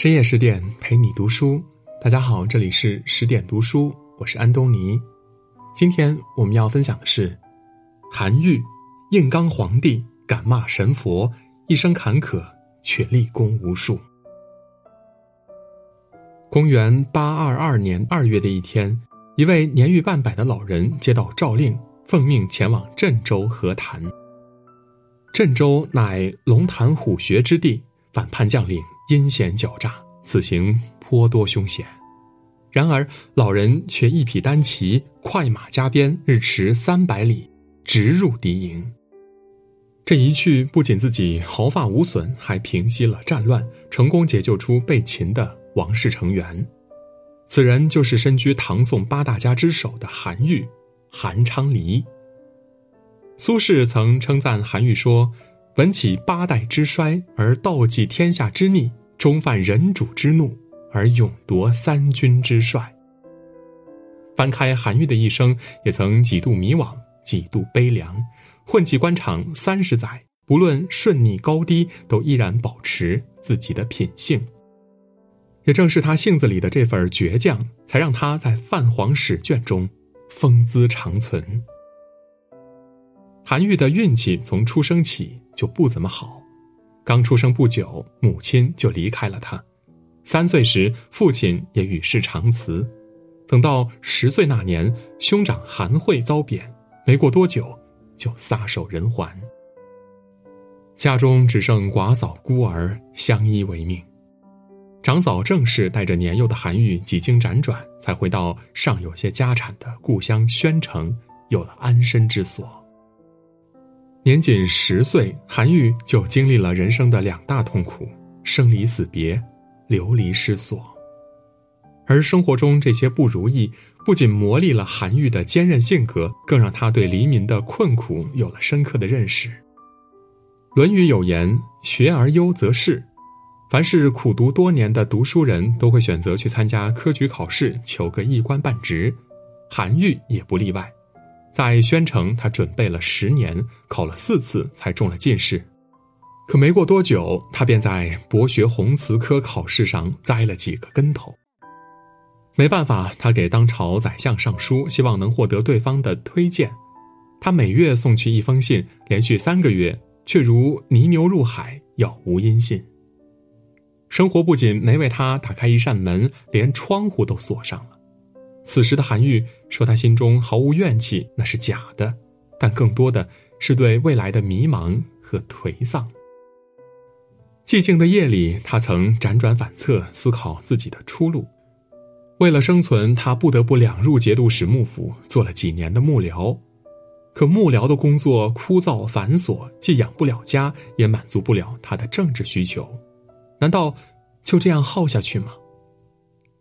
深夜十点陪你读书，大家好，这里是十点读书，我是安东尼。今天我们要分享的是韩愈，硬刚皇帝，敢骂神佛，一生坎坷却立功无数。公元八二二年二月的一天，一位年逾半百的老人接到诏令，奉命前往郑州和谈。郑州乃龙潭虎穴之地，反叛将领。阴险狡诈，此行颇多凶险。然而老人却一匹单骑，快马加鞭，日驰三百里，直入敌营。这一去，不仅自己毫发无损，还平息了战乱，成功解救出被擒的王室成员。此人就是身居唐宋八大家之首的韩愈，韩昌黎。苏轼曾称赞韩愈说：“闻起八代之衰，而道济天下之逆。”终犯人主之怒，而勇夺三军之帅。翻开韩愈的一生，也曾几度迷惘，几度悲凉，混迹官场三十载，不论顺逆高低，都依然保持自己的品性。也正是他性子里的这份倔强，才让他在泛黄史卷中风姿长存。韩愈的运气从出生起就不怎么好。刚出生不久，母亲就离开了他。三岁时，父亲也与世长辞。等到十岁那年，兄长韩惠遭贬，没过多久，就撒手人寰。家中只剩寡嫂孤儿相依为命。长嫂郑氏带着年幼的韩愈几经辗转，才回到尚有些家产的故乡宣城，有了安身之所。年仅十岁，韩愈就经历了人生的两大痛苦：生离死别、流离失所。而生活中这些不如意，不仅磨砺了韩愈的坚韧性格，更让他对黎民的困苦有了深刻的认识。《论语》有言：“学而优则仕。”凡是苦读多年的读书人都会选择去参加科举考试，求个一官半职。韩愈也不例外。在宣城，他准备了十年，考了四次才中了进士。可没过多久，他便在博学宏词科考试上栽了几个跟头。没办法，他给当朝宰相上书，希望能获得对方的推荐。他每月送去一封信，连续三个月，却如泥牛入海，杳无音信。生活不仅没为他打开一扇门，连窗户都锁上了。此时的韩愈说：“他心中毫无怨气，那是假的，但更多的是对未来的迷茫和颓丧。”寂静的夜里，他曾辗转反侧，思考自己的出路。为了生存，他不得不两入节度使幕府，做了几年的幕僚。可幕僚的工作枯燥繁琐，既养不了家，也满足不了他的政治需求。难道就这样耗下去吗？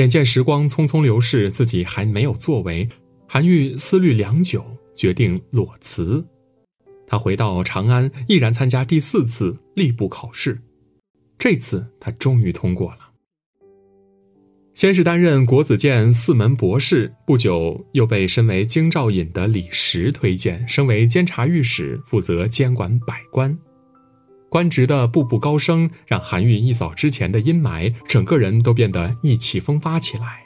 眼见时光匆匆流逝，自己还没有作为，韩愈思虑良久，决定裸辞。他回到长安，毅然参加第四次吏部考试。这次他终于通过了。先是担任国子监四门博士，不久又被身为京兆尹的李时推荐，升为监察御史，负责监管百官。官职的步步高升，让韩愈一扫之前的阴霾，整个人都变得意气风发起来。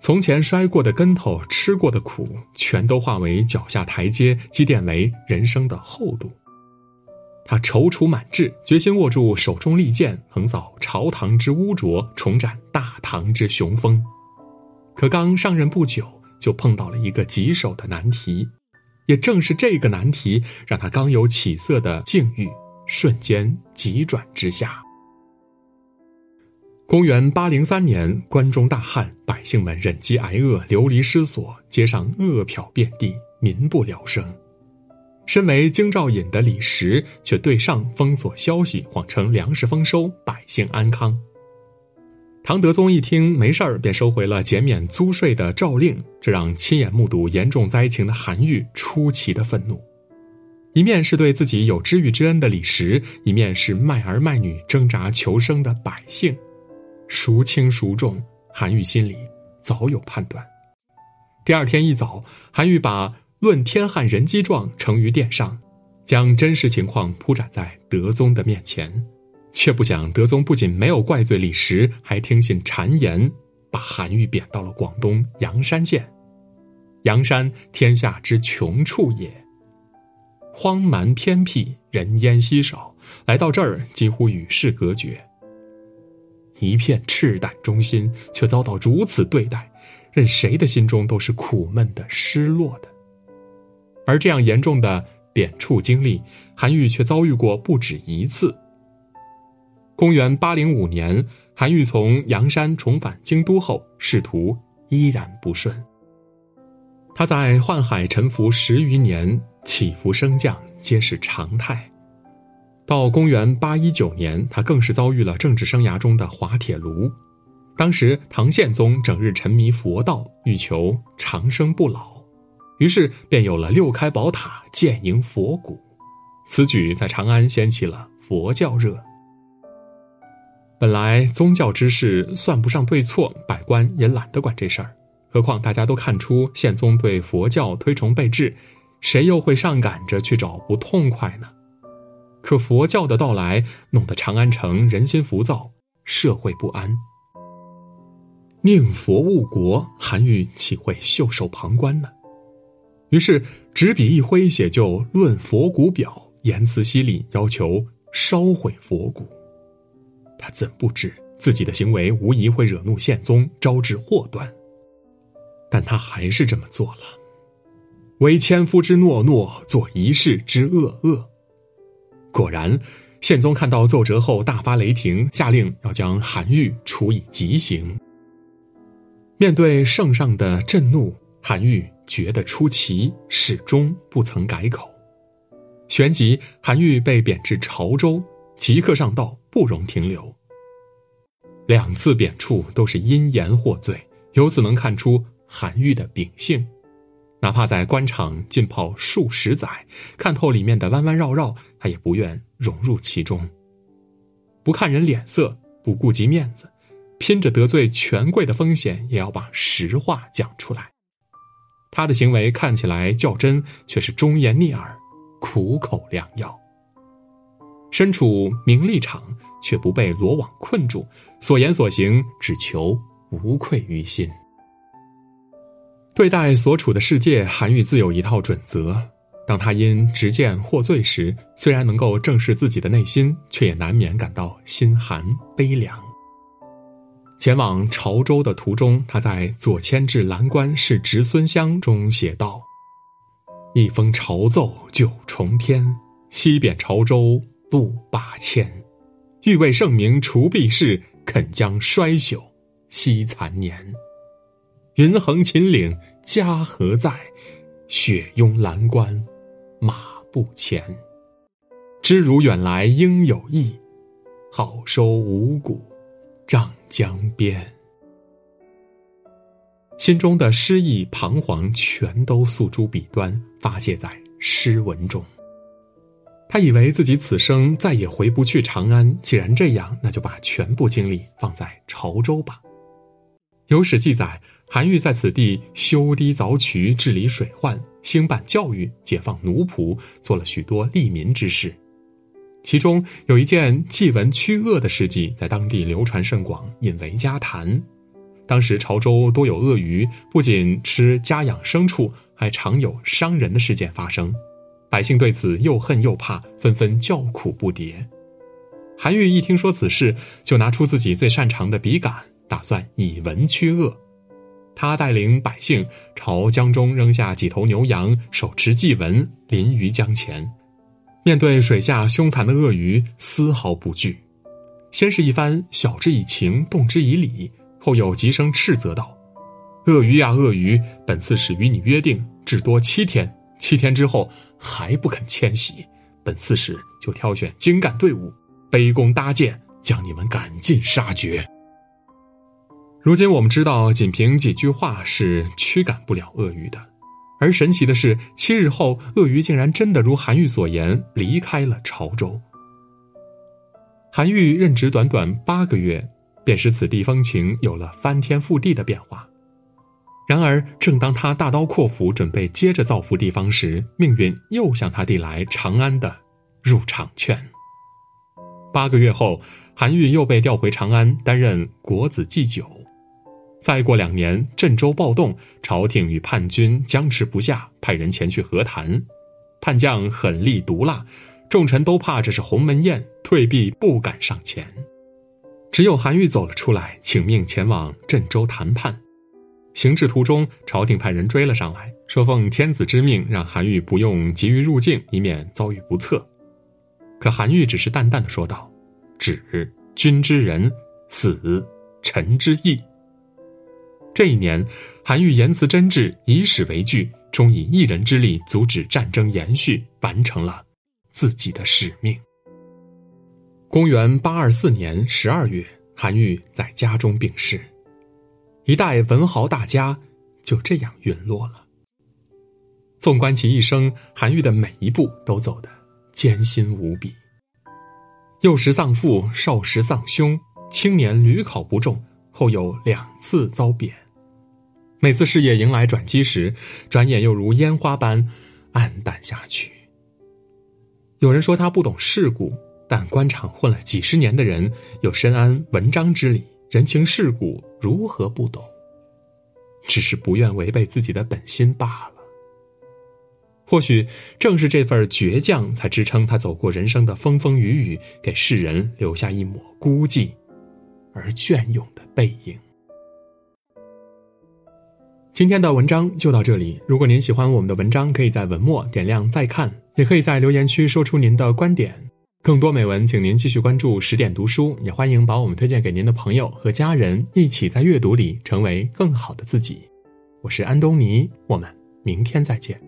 从前摔过的跟头、吃过的苦，全都化为脚下台阶，积淀为人生的厚度。他踌躇满志，决心握住手中利剑，横扫朝堂之污浊，重展大唐之雄风。可刚上任不久，就碰到了一个棘手的难题。也正是这个难题，让他刚有起色的境遇。瞬间急转直下。公元八零三年，关中大旱，百姓们忍饥挨饿，流离失所，街上饿殍遍地，民不聊生。身为京兆尹的李时，却对上封锁消息，谎称粮食丰收，百姓安康。唐德宗一听没事儿，便收回了减免租税的诏令，这让亲眼目睹严重灾情的韩愈出奇的愤怒。一面是对自己有知遇之恩的李时，一面是卖儿卖女挣扎求生的百姓，孰轻孰重？韩愈心里早有判断。第二天一早，韩愈把《论天汉人机状》呈于殿上，将真实情况铺展在德宗的面前。却不想德宗不仅没有怪罪李实，还听信谗言，把韩愈贬到了广东阳山县。阳山天下之穷处也，荒蛮偏僻，人烟稀少，来到这儿几乎与世隔绝。一片赤胆忠心，却遭到如此对待，任谁的心中都是苦闷的、失落的。而这样严重的贬黜经历，韩愈却遭遇过不止一次。公元八零五年，韩愈从阳山重返京都后，仕途依然不顺。他在宦海沉浮十余年，起伏升降皆是常态。到公元八一九年，他更是遭遇了政治生涯中的滑铁卢。当时唐宪宗整日沉迷佛道，欲求长生不老，于是便有了六开宝塔建营佛骨。此举在长安掀起了佛教热。本来宗教之事算不上对错，百官也懒得管这事儿。何况大家都看出宪宗对佛教推崇备至，谁又会上赶着去找不痛快呢？可佛教的到来弄得长安城人心浮躁，社会不安。宁佛误国，韩愈岂会袖手旁观呢？于是执笔一挥，写就《论佛骨表》，言辞犀利，要求烧毁佛骨。他怎不知自己的行为无疑会惹怒宪宗，招致祸端？但他还是这么做了，为千夫之诺诺，做一世之恶恶。果然，宪宗看到奏折后大发雷霆，下令要将韩愈处以极刑。面对圣上的震怒，韩愈觉得出奇，始终不曾改口。旋即，韩愈被贬至潮州，即刻上道。不容停留。两次贬黜都是因言获罪，由此能看出韩愈的秉性。哪怕在官场浸泡数十载，看透里面的弯弯绕绕，他也不愿融入其中。不看人脸色，不顾及面子，拼着得罪权贵的风险，也要把实话讲出来。他的行为看起来较真，却是忠言逆耳，苦口良药。身处名利场。却不被罗网困住，所言所行只求无愧于心。对待所处的世界，韩愈自有一套准则。当他因执剑获罪时，虽然能够正视自己的内心，却也难免感到心寒悲凉。前往潮州的途中，他在《左迁至蓝关是侄孙乡》中写道：“一封朝奏九重天，西贬潮州路八千。”欲为圣明除弊事，肯将衰朽惜残年。云横秦岭家何在？雪拥蓝关马不前。知如远来应有意，好收五谷丈江边。心中的失意彷徨，全都诉诸笔端，发泄在诗文中。他以为自己此生再也回不去长安，既然这样，那就把全部精力放在潮州吧。有史记载，韩愈在此地修堤凿渠、治理水患、兴办教育、解放奴仆，做了许多利民之事。其中有一件祭文驱恶的事迹，在当地流传甚广，引为家谈。当时潮州多有鳄鱼，不仅吃家养牲畜，还常有伤人的事件发生。百姓对此又恨又怕，纷纷叫苦不迭。韩愈一听说此事，就拿出自己最擅长的笔杆，打算以文驱恶。他带领百姓朝江中扔下几头牛羊，手持祭文临于江前，面对水下凶残的鳄鱼，丝毫不惧。先是一番晓之以情，动之以理，后又急声斥责道：“鳄鱼呀鳄鱼，本次使与你约定，至多七天。”七天之后还不肯迁徙，本刺史就挑选精干队伍，卑躬搭箭，将你们赶尽杀绝。如今我们知道，仅凭几句话是驱赶不了鳄鱼的。而神奇的是，七日后，鳄鱼竟然真的如韩愈所言，离开了潮州。韩愈任职短短八个月，便使此地风情有了翻天覆地的变化。然而，正当他大刀阔斧准备接着造福地方时，命运又向他递来长安的入场券。八个月后，韩愈又被调回长安担任国子祭酒。再过两年，镇州暴动，朝廷与叛军僵持不下，派人前去和谈。叛将狠厉毒辣，众臣都怕这是鸿门宴，退避不敢上前。只有韩愈走了出来，请命前往镇州谈判。行至途中，朝廷派人追了上来，说奉天子之命，让韩愈不用急于入境，以免遭遇不测。可韩愈只是淡淡的说道：“止君之仁，死臣之义。”这一年，韩愈言辞真挚，以史为据，终以一人之力阻止战争延续，完成了自己的使命。公元八二四年十二月，韩愈在家中病逝，一代文豪大家就这样陨落了。纵观其一生，韩愈的每一步都走得艰辛无比。幼时丧父，少时丧兄，青年屡考不中，后有两次遭贬。每次事业迎来转机时，转眼又如烟花般黯淡下去。有人说他不懂世故，但官场混了几十年的人，有深谙文章之理，人情世故如何不懂？只是不愿违背自己的本心罢了。或许正是这份倔强，才支撑他走过人生的风风雨雨，给世人留下一抹孤寂而隽永的背影。今天的文章就到这里。如果您喜欢我们的文章，可以在文末点亮再看，也可以在留言区说出您的观点。更多美文，请您继续关注十点读书，也欢迎把我们推荐给您的朋友和家人，一起在阅读里成为更好的自己。我是安东尼，我们明天再见。